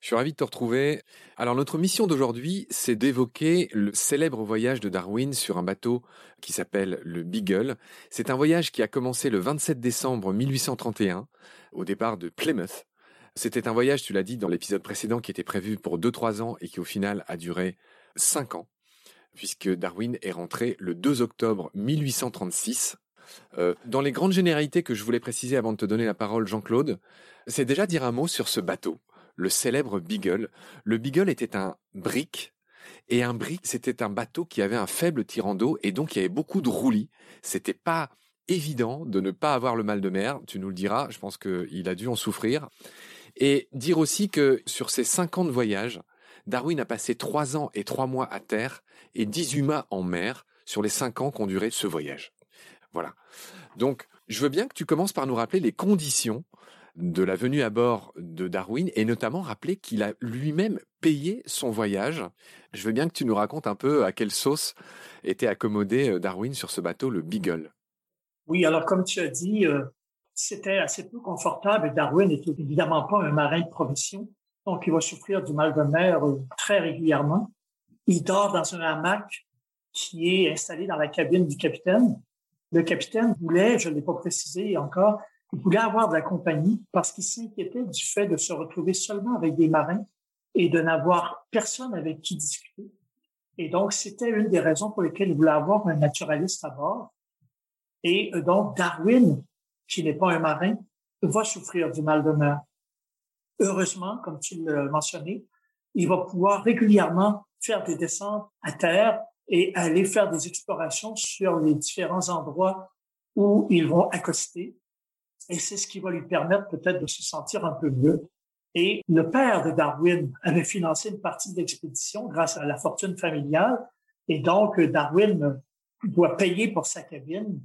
Je suis ravi de te retrouver. Alors notre mission d'aujourd'hui, c'est d'évoquer le célèbre voyage de Darwin sur un bateau qui s'appelle le Beagle. C'est un voyage qui a commencé le 27 décembre 1831 au départ de Plymouth. C'était un voyage, tu l'as dit dans l'épisode précédent, qui était prévu pour 2-3 ans et qui au final a duré 5 ans, puisque Darwin est rentré le 2 octobre 1836 euh, dans les grandes généralités que je voulais préciser avant de te donner la parole, Jean-Claude, c'est déjà dire un mot sur ce bateau le célèbre Beagle. Le Beagle était un brick. Et un brick, c'était un bateau qui avait un faible tirant d'eau et donc il y avait beaucoup de roulis. C'était pas évident de ne pas avoir le mal de mer. Tu nous le diras. Je pense qu'il a dû en souffrir. Et dire aussi que sur ces cinq ans de voyage, Darwin a passé trois ans et trois mois à terre et 18 mois en mer sur les cinq ans qu'ont duré ce voyage. Voilà. Donc, je veux bien que tu commences par nous rappeler les conditions de la venue à bord de Darwin et notamment rappeler qu'il a lui-même payé son voyage. Je veux bien que tu nous racontes un peu à quelle sauce était accommodé euh, Darwin sur ce bateau, le Beagle. Oui, alors comme tu as dit, euh, c'était assez peu confortable. Darwin n'est évidemment pas un marin de profession, donc il va souffrir du mal de mer euh, très régulièrement. Il dort dans un hamac qui est installé dans la cabine du capitaine. Le capitaine voulait, je ne l'ai pas précisé encore, il voulait avoir de la compagnie parce qu'il s'inquiétait du fait de se retrouver seulement avec des marins et de n'avoir personne avec qui discuter. Et donc, c'était une des raisons pour lesquelles il voulait avoir un naturaliste à bord. Et euh, donc, Darwin, qui n'est pas un marin, va souffrir du mal de mer. Heureusement, comme tu l'as mentionné, il va pouvoir régulièrement faire des descentes à terre et aller faire des explorations sur les différents endroits où ils vont accoster et c'est ce qui va lui permettre peut-être de se sentir un peu mieux. Et le père de Darwin avait financé une partie de l'expédition grâce à la fortune familiale. Et donc, Darwin doit payer pour sa cabine.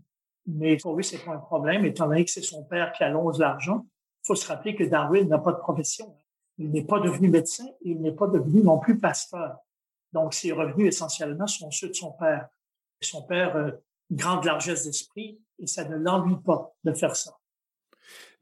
Mais pour lui, c'est pas un problème, étant donné que c'est son père qui allonge l'argent. Il faut se rappeler que Darwin n'a pas de profession. Il n'est pas devenu médecin et il n'est pas devenu non plus pasteur. Donc, ses revenus essentiellement sont ceux de son père. Son père, euh, grande largesse d'esprit, et ça ne l'ennuie pas de faire ça.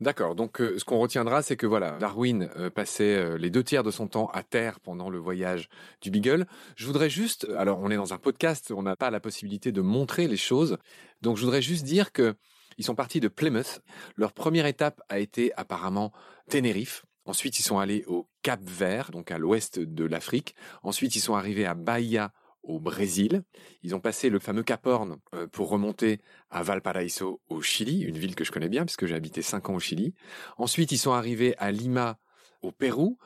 D'accord. Donc, euh, ce qu'on retiendra, c'est que voilà, Darwin euh, passait euh, les deux tiers de son temps à terre pendant le voyage du Beagle. Je voudrais juste, alors on est dans un podcast, on n'a pas la possibilité de montrer les choses, donc je voudrais juste dire que ils sont partis de Plymouth. Leur première étape a été apparemment Tenerife. Ensuite, ils sont allés au Cap Vert, donc à l'ouest de l'Afrique. Ensuite, ils sont arrivés à Bahia au Brésil. Ils ont passé le fameux Cap Horn euh, pour remonter à Valparaiso au Chili, une ville que je connais bien puisque j'ai habité cinq ans au Chili. Ensuite, ils sont arrivés à Lima au Pérou.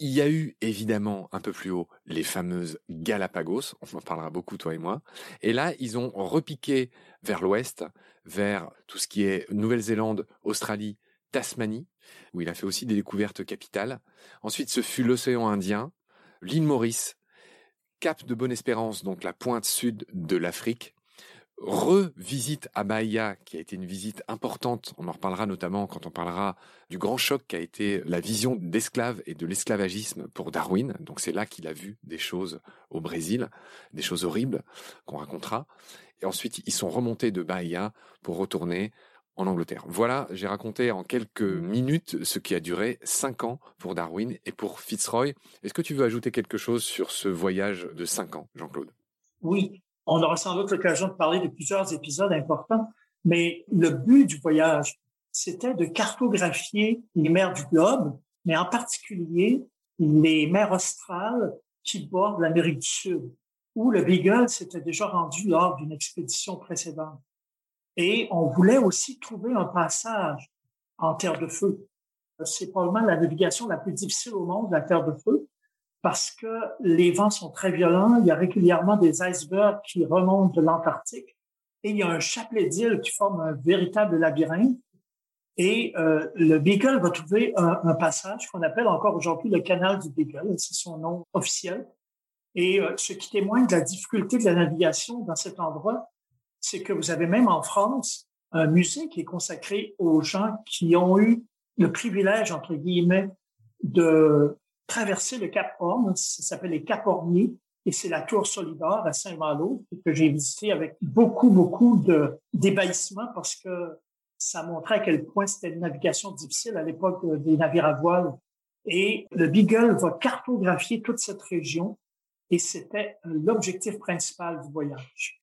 Il y a eu évidemment un peu plus haut les fameuses Galapagos, on en parlera beaucoup toi et moi. Et là, ils ont repiqué vers l'ouest, vers tout ce qui est Nouvelle-Zélande, Australie, Tasmanie, où il a fait aussi des découvertes capitales. Ensuite, ce fut l'océan Indien, l'île Maurice, Cap de Bonne-Espérance, donc la pointe sud de l'Afrique, revisite à Bahia, qui a été une visite importante. On en reparlera notamment quand on parlera du grand choc qui a été la vision d'esclaves et de l'esclavagisme pour Darwin. Donc c'est là qu'il a vu des choses au Brésil, des choses horribles qu'on racontera. Et ensuite, ils sont remontés de Bahia pour retourner en Angleterre. Voilà, j'ai raconté en quelques minutes ce qui a duré cinq ans pour Darwin et pour Fitzroy. Est-ce que tu veux ajouter quelque chose sur ce voyage de cinq ans, Jean-Claude? Oui, on aura sans doute l'occasion de parler de plusieurs épisodes importants, mais le but du voyage, c'était de cartographier les mers du globe, mais en particulier les mers australes qui bordent l'Amérique du Sud, où le Beagle s'était déjà rendu lors d'une expédition précédente. Et on voulait aussi trouver un passage en terre de feu. C'est probablement la navigation la plus difficile au monde, la terre de feu, parce que les vents sont très violents. Il y a régulièrement des icebergs qui remontent de l'Antarctique et il y a un chapelet d'îles qui forme un véritable labyrinthe. Et euh, le Beagle va trouver un, un passage qu'on appelle encore aujourd'hui le canal du Beagle, c'est son nom officiel. Et euh, ce qui témoigne de la difficulté de la navigation dans cet endroit, c'est que vous avez même en France un musée qui est consacré aux gens qui ont eu le privilège, entre guillemets, de traverser le Cap Horn. Ça s'appelle les Cap Horniers et c'est la Tour Solidar à Saint-Malo que j'ai visité avec beaucoup, beaucoup d'ébahissement parce que ça montrait à quel point c'était une navigation difficile à l'époque des navires à voile. Et le Beagle va cartographier toute cette région et c'était l'objectif principal du voyage.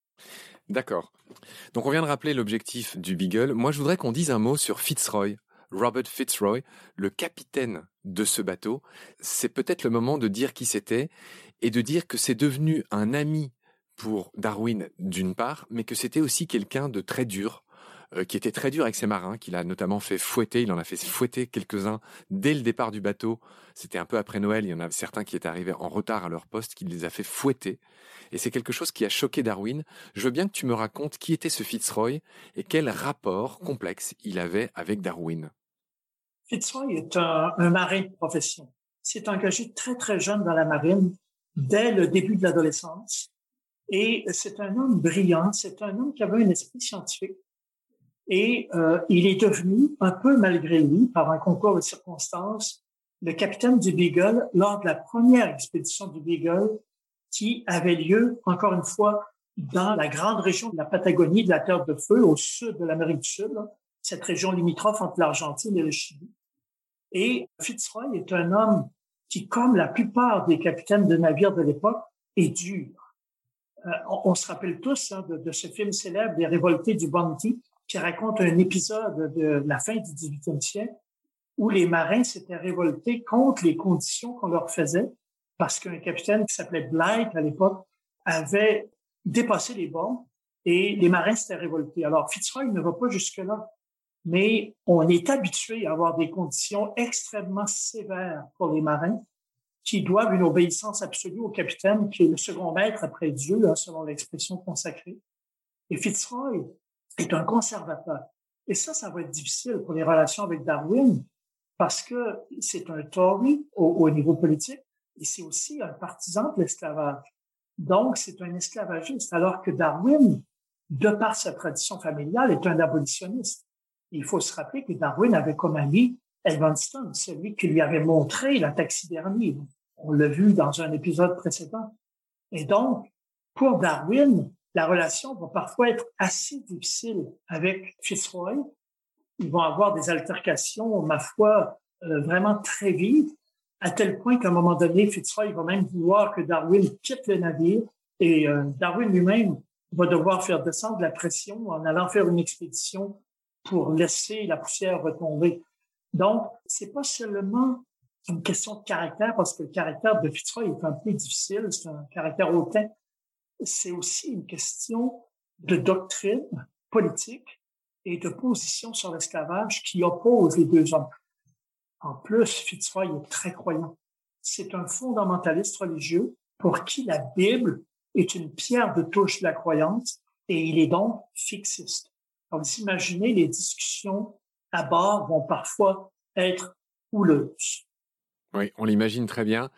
D'accord. Donc on vient de rappeler l'objectif du Beagle. Moi, je voudrais qu'on dise un mot sur Fitzroy. Robert Fitzroy, le capitaine de ce bateau. C'est peut-être le moment de dire qui c'était et de dire que c'est devenu un ami pour Darwin d'une part, mais que c'était aussi quelqu'un de très dur, euh, qui était très dur avec ses marins, qu'il a notamment fait fouetter. Il en a fait fouetter quelques-uns dès le départ du bateau. C'était un peu après Noël. Il y en a certains qui étaient arrivés en retard à leur poste, qu'il les a fait fouetter. Et c'est quelque chose qui a choqué Darwin. Je veux bien que tu me racontes qui était ce Fitzroy et quel rapport complexe il avait avec Darwin. Fitzroy est un, marin de profession. s'est engagé très, très jeune dans la marine, dès le début de l'adolescence. Et c'est un homme brillant, c'est un homme qui avait un esprit scientifique. Et euh, il est devenu, un peu malgré lui, par un concours de circonstances, le capitaine du Beagle lors de la première expédition du Beagle qui avait lieu, encore une fois, dans la grande région de la Patagonie, de la Terre de Feu, au sud de l'Amérique du Sud, cette région limitrophe entre l'Argentine et le Chili. Et Fitzroy est un homme qui, comme la plupart des capitaines de navires de l'époque, est dur. Euh, on, se rappelle tous hein, de, de, ce film célèbre des révoltés du Bounty, qui raconte un épisode de la fin du 18e siècle où les marins s'étaient révoltés contre les conditions qu'on leur faisait parce qu'un capitaine qui s'appelait Blight à l'époque avait dépassé les bords et les marins s'étaient révoltés. Alors Fitzroy ne va pas jusque-là, mais on est habitué à avoir des conditions extrêmement sévères pour les marins qui doivent une obéissance absolue au capitaine qui est le second maître après Dieu, hein, selon l'expression consacrée. Et Fitzroy est un conservateur. Et ça, ça va être difficile pour les relations avec Darwin parce que c'est un Tory au, au niveau politique et c'est aussi un partisan de l'esclavage. Donc, c'est un esclavagiste, alors que Darwin, de par sa tradition familiale, est un abolitionniste. Il faut se rappeler que Darwin avait comme ami Edmonston, celui qui lui avait montré la taxidermie. On l'a vu dans un épisode précédent. Et donc, pour Darwin, la relation va parfois être assez difficile avec Fitzroy, ils vont avoir des altercations, ma foi, euh, vraiment très vives, à tel point qu'à un moment donné, Fitzroy va même vouloir que Darwin quitte le navire et euh, Darwin lui-même va devoir faire descendre la pression en allant faire une expédition pour laisser la poussière retomber. Donc, c'est pas seulement une question de caractère, parce que le caractère de Fitzroy est un peu difficile, c'est un caractère hautain. C'est aussi une question de doctrine politique et de position sur l'esclavage qui oppose les deux hommes. En plus, Fitzroy est très croyant. C'est un fondamentaliste religieux pour qui la Bible est une pierre de touche de la croyance et il est donc fixiste. Vous imaginez, les discussions à bord vont parfois être houleuses. Oui, on l'imagine très bien.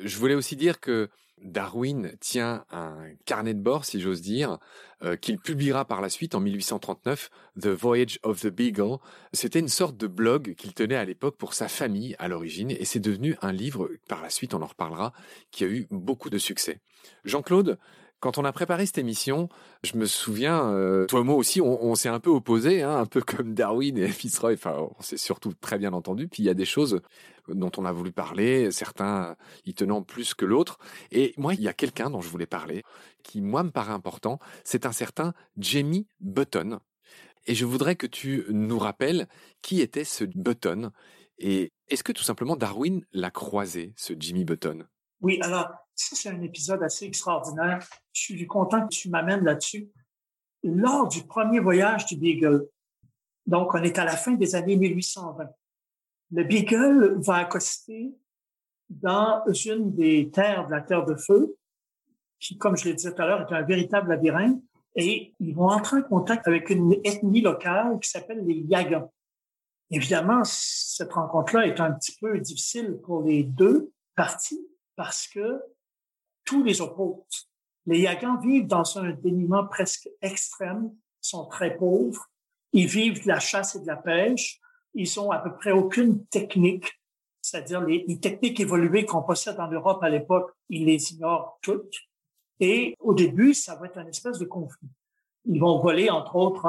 Je voulais aussi dire que Darwin tient un carnet de bord, si j'ose dire, euh, qu'il publiera par la suite en 1839, The Voyage of the Beagle. C'était une sorte de blog qu'il tenait à l'époque pour sa famille à l'origine, et c'est devenu un livre, par la suite on en reparlera, qui a eu beaucoup de succès. Jean-Claude, quand on a préparé cette émission, je me souviens, euh, toi et moi aussi, on, s'est un peu opposés, hein, un peu comme Darwin et Fitzroy. Enfin, on s'est surtout très bien entendu. Puis il y a des choses dont on a voulu parler, certains y tenant plus que l'autre. Et moi, il y a quelqu'un dont je voulais parler, qui moi me paraît important. C'est un certain Jamie Button. Et je voudrais que tu nous rappelles qui était ce Button. Et est-ce que tout simplement Darwin l'a croisé, ce Jimmy Button? Oui, alors ça, c'est un épisode assez extraordinaire. Je suis content que tu m'amènes là-dessus. Lors du premier voyage du Beagle, donc on est à la fin des années 1820, le Beagle va accoster dans une des terres de la Terre de Feu, qui, comme je l'ai dit tout à l'heure, est un véritable labyrinthe, et ils vont entrer en contact avec une ethnie locale qui s'appelle les Yagans. Évidemment, cette rencontre-là est un petit peu difficile pour les deux parties parce que tous les opposent. Les Yagans vivent dans un dénuement presque extrême, sont très pauvres, ils vivent de la chasse et de la pêche, ils ont à peu près aucune technique, c'est-à-dire les, techniques évoluées qu'on possède en Europe à l'époque, ils les ignorent toutes. Et au début, ça va être un espèce de conflit. Ils vont voler, entre autres,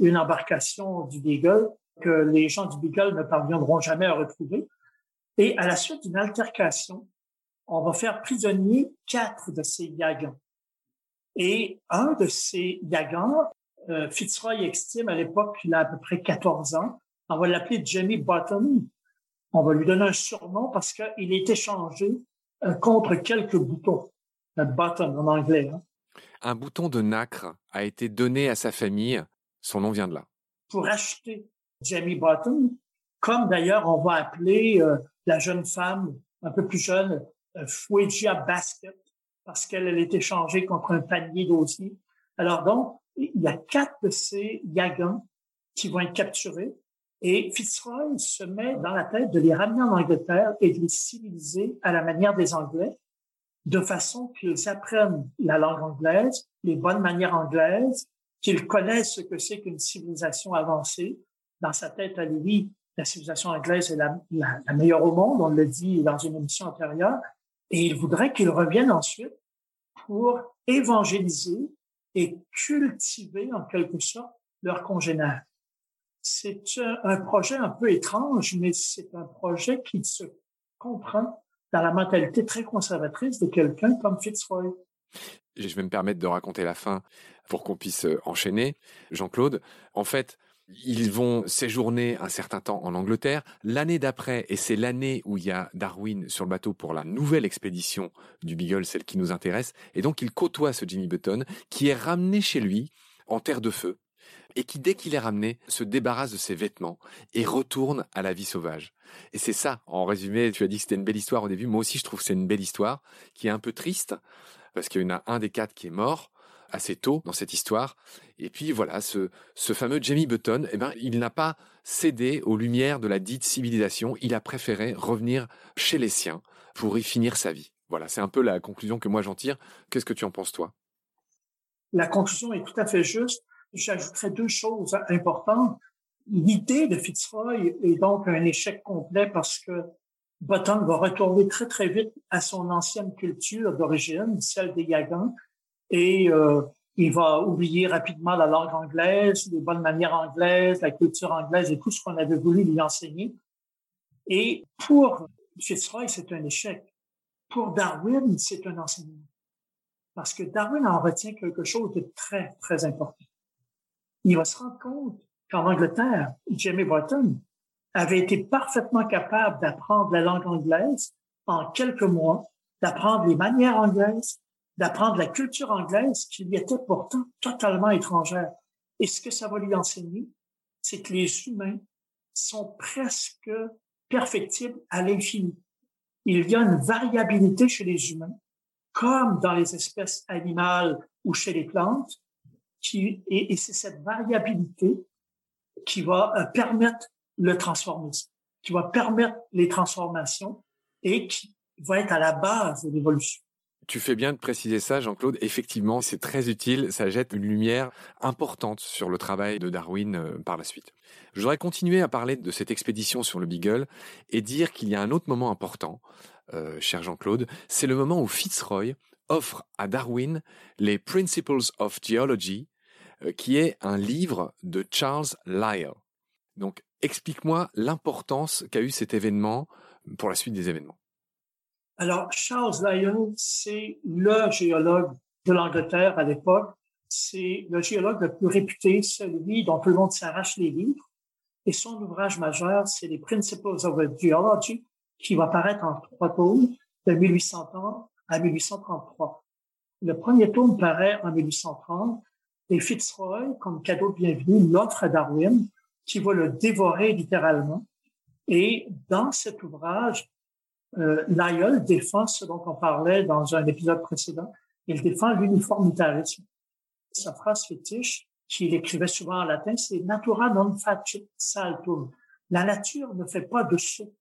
une embarcation du Beagle que les gens du Beagle ne parviendront jamais à retrouver. Et à la suite d'une altercation, on va faire prisonnier quatre de ces Yagans. Et un de ces Yagans, euh, Fitzroy estime à l'époque qu'il a à peu près 14 ans, on va l'appeler Jimmy Button. On va lui donner un surnom parce qu'il est échangé euh, contre quelques boutons. Un button en anglais. Hein. Un bouton de nacre a été donné à sa famille. Son nom vient de là. Pour acheter Jamie Button, comme d'ailleurs on va appeler euh, la jeune femme un peu plus jeune Fuegia Basket parce qu'elle est échangée contre un panier d'osier. Alors donc, il y a quatre de ces Yagans qui vont être capturés et Fitzroy se met dans la tête de les ramener en Angleterre et de les civiliser à la manière des Anglais, de façon qu'ils apprennent la langue anglaise, les bonnes manières anglaises, qu'ils connaissent ce que c'est qu'une civilisation avancée. Dans sa tête à lui, la civilisation anglaise est la, la meilleure au monde, on le dit dans une émission antérieure, et il voudrait qu'ils reviennent ensuite pour évangéliser et cultiver en quelque sorte leurs congénères. C'est un projet un peu étrange, mais c'est un projet qui se comprend dans la mentalité très conservatrice de quelqu'un comme Fitzroy. Je vais me permettre de raconter la fin pour qu'on puisse euh, enchaîner. Jean-Claude, en fait, ils vont séjourner un certain temps en Angleterre. L'année d'après, et c'est l'année où il y a Darwin sur le bateau pour la nouvelle expédition du Beagle, celle qui nous intéresse, et donc il côtoie ce Jimmy Button, qui est ramené chez lui en terre de feu, et qui, dès qu'il est ramené, se débarrasse de ses vêtements et retourne à la vie sauvage. Et c'est ça, en résumé, tu as dit que c'était une belle histoire au début, moi aussi je trouve que c'est une belle histoire, qui est un peu triste, parce qu'il y en a un des quatre qui est mort, assez tôt dans cette histoire. Et puis voilà, ce, ce fameux Jamie Button, eh ben, il n'a pas cédé aux lumières de la dite civilisation, il a préféré revenir chez les siens pour y finir sa vie. Voilà, c'est un peu la conclusion que moi j'en tire. Qu'est-ce que tu en penses toi? La conclusion est tout à fait juste. J'ajouterais deux choses importantes. L'idée de Fitzroy est donc un échec complet parce que Button va retourner très très vite à son ancienne culture d'origine, celle des Yagans, et euh, il va oublier rapidement la langue anglaise, les bonnes manières anglaises, la culture anglaise et tout ce qu'on avait voulu lui enseigner. Et pour Fitzroy, c'est un échec. Pour Darwin, c'est un enseignement. Parce que Darwin en retient quelque chose de très, très important. Il va se rendre compte qu'en Angleterre, Jamie Burton avait été parfaitement capable d'apprendre la langue anglaise en quelques mois, d'apprendre les manières anglaises, d'apprendre la culture anglaise qui lui était pourtant totalement étrangère. Et ce que ça va lui enseigner, c'est que les humains sont presque perfectibles à l'infini. Il y a une variabilité chez les humains, comme dans les espèces animales ou chez les plantes, qui, et, c'est cette variabilité qui va euh, permettre le transformisme, qui va permettre les transformations et qui va être à la base de l'évolution. Tu fais bien de préciser ça, Jean-Claude. Effectivement, c'est très utile. Ça jette une lumière importante sur le travail de Darwin euh, par la suite. Je voudrais continuer à parler de cette expédition sur le Beagle et dire qu'il y a un autre moment important, euh, cher Jean-Claude. C'est le moment où Fitzroy offre à Darwin les Principles of Geology, euh, qui est un livre de Charles Lyell. Donc, explique-moi l'importance qu'a eu cet événement pour la suite des événements. Alors, Charles Lyell, c'est le géologue de l'Angleterre à l'époque. C'est le géologue le plus réputé, celui dont tout le monde s'arrache les livres. Et son ouvrage majeur, c'est les Principles of Geology, qui va paraître en trois tomes de 1830 à 1833. Le premier tome paraît en 1830 et Fitzroy, comme cadeau de bienvenue, l'offre à Darwin, qui va le dévorer littéralement. Et dans cet ouvrage, euh, Lyell défend ce dont on parlait dans un épisode précédent. Il défend l'uniformitarisme. Sa phrase fétiche, qu'il écrivait souvent en latin, c'est natura non facit saltum. La nature ne fait pas de saut.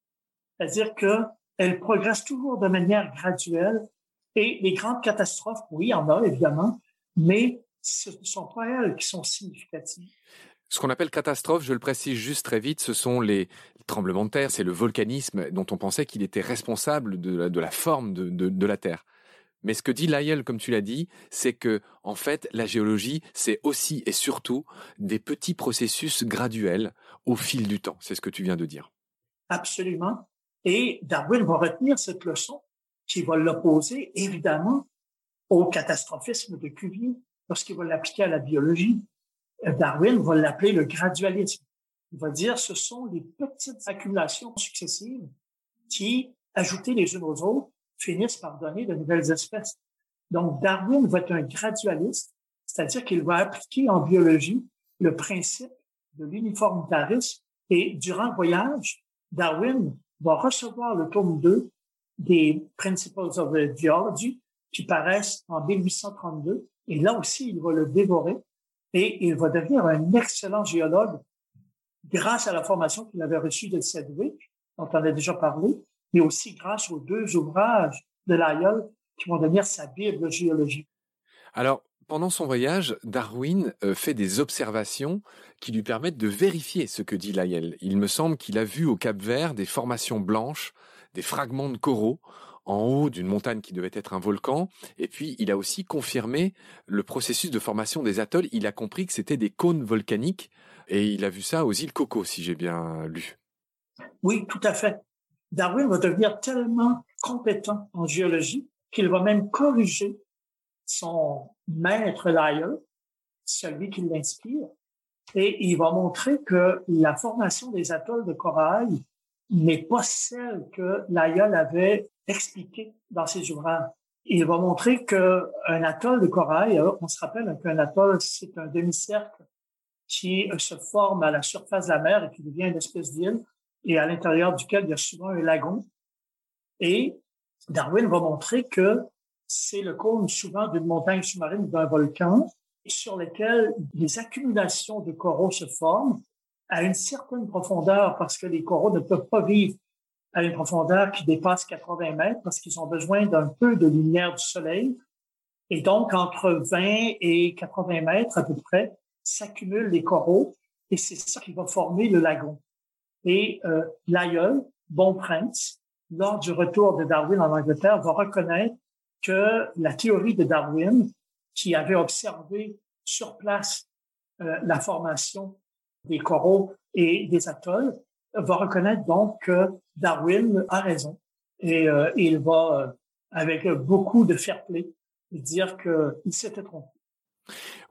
C'est-à-dire que elle progresse toujours de manière graduelle et les grandes catastrophes, oui, il y en a évidemment, mais ce ne sont pas elles qui sont significatives. Ce qu'on appelle catastrophe, je le précise juste très vite, ce sont les tremblements de terre, c'est le volcanisme dont on pensait qu'il était responsable de la, forme de, la Terre. Mais ce que dit Lyell, comme tu l'as dit, c'est que, en fait, la géologie, c'est aussi et surtout des petits processus graduels au fil du temps. C'est ce que tu viens de dire. Absolument. Et Darwin va retenir cette leçon qui va l'opposer, évidemment, au catastrophisme de Cuvier lorsqu'il va l'appliquer à la biologie. Darwin va l'appeler le gradualisme. Il va dire ce sont les petites accumulations successives qui, ajoutées les unes aux autres, finissent par donner de nouvelles espèces. Donc, Darwin va être un gradualiste, c'est-à-dire qu'il va appliquer en biologie le principe de l'uniformitarisme et durant le voyage, Darwin va recevoir le tome 2 des Principles of Geology qui paraissent en 1832 et là aussi, il va le dévorer et il va devenir un excellent géologue grâce à la formation qu'il avait reçue de Sedgwick, dont on a déjà parlé, mais aussi grâce aux deux ouvrages de Lyell qui vont devenir sa Bible géologique. Alors, pendant son voyage, Darwin euh, fait des observations qui lui permettent de vérifier ce que dit Lyell. Il me semble qu'il a vu au Cap Vert des formations blanches, des fragments de coraux en haut d'une montagne qui devait être un volcan. Et puis, il a aussi confirmé le processus de formation des atolls. Il a compris que c'était des cônes volcaniques et il a vu ça aux îles Coco, si j'ai bien lu. Oui, tout à fait. Darwin va devenir tellement compétent en géologie qu'il va même corriger son maître Lyell, celui qui l'inspire, et il va montrer que la formation des atolls de corail n'est pas celle que Lyell avait expliquée dans ses ouvrages. Il va montrer qu'un atoll de corail, on se rappelle qu'un atoll, c'est un demi-cercle qui euh, se forme à la surface de la mer et qui devient une espèce d'île et à l'intérieur duquel il y a souvent un lagon. Et Darwin va montrer que c'est le cône souvent d'une montagne sous-marine ou d'un volcan sur lequel des accumulations de coraux se forment à une certaine profondeur parce que les coraux ne peuvent pas vivre à une profondeur qui dépasse 80 mètres parce qu'ils ont besoin d'un peu de lumière du soleil. Et donc, entre 20 et 80 mètres à peu près, s'accumulent les coraux et c'est ça qui va former le lagon. Et euh, l'aïeul, Bon Prince, lors du retour de Darwin en Angleterre, va reconnaître que la théorie de Darwin qui avait observé sur place euh, la formation des coraux et des atolls, va reconnaître donc que Darwin a raison et euh, il va, euh, avec beaucoup de fair play, dire qu'il s'était trompé.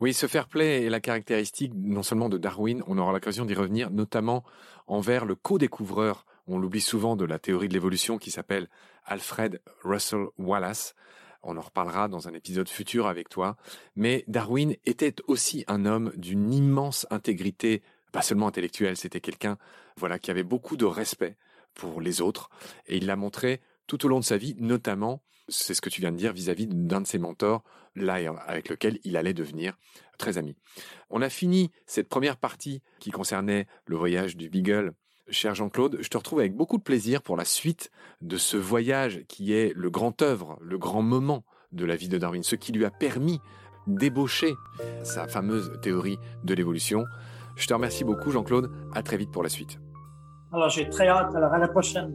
Oui, ce fair play est la caractéristique non seulement de Darwin, on aura l'occasion d'y revenir, notamment envers le co-découvreur, on l'oublie souvent, de la théorie de l'évolution qui s'appelle Alfred Russel Wallace. On en reparlera dans un épisode futur avec toi. Mais Darwin était aussi un homme d'une immense intégrité, pas seulement intellectuelle, c'était quelqu'un, voilà, qui avait beaucoup de respect pour les autres. Et il l'a montré tout au long de sa vie, notamment c'est ce que tu viens de dire vis-à-vis d'un de ses mentors, là avec lequel il allait devenir très ami. On a fini cette première partie qui concernait le voyage du Beagle. Cher Jean-Claude, je te retrouve avec beaucoup de plaisir pour la suite de ce voyage qui est le grand œuvre, le grand moment de la vie de Darwin, ce qui lui a permis d'ébaucher sa fameuse théorie de l'évolution. Je te remercie beaucoup Jean-Claude, à très vite pour la suite. Alors j'ai très hâte, alors à la prochaine.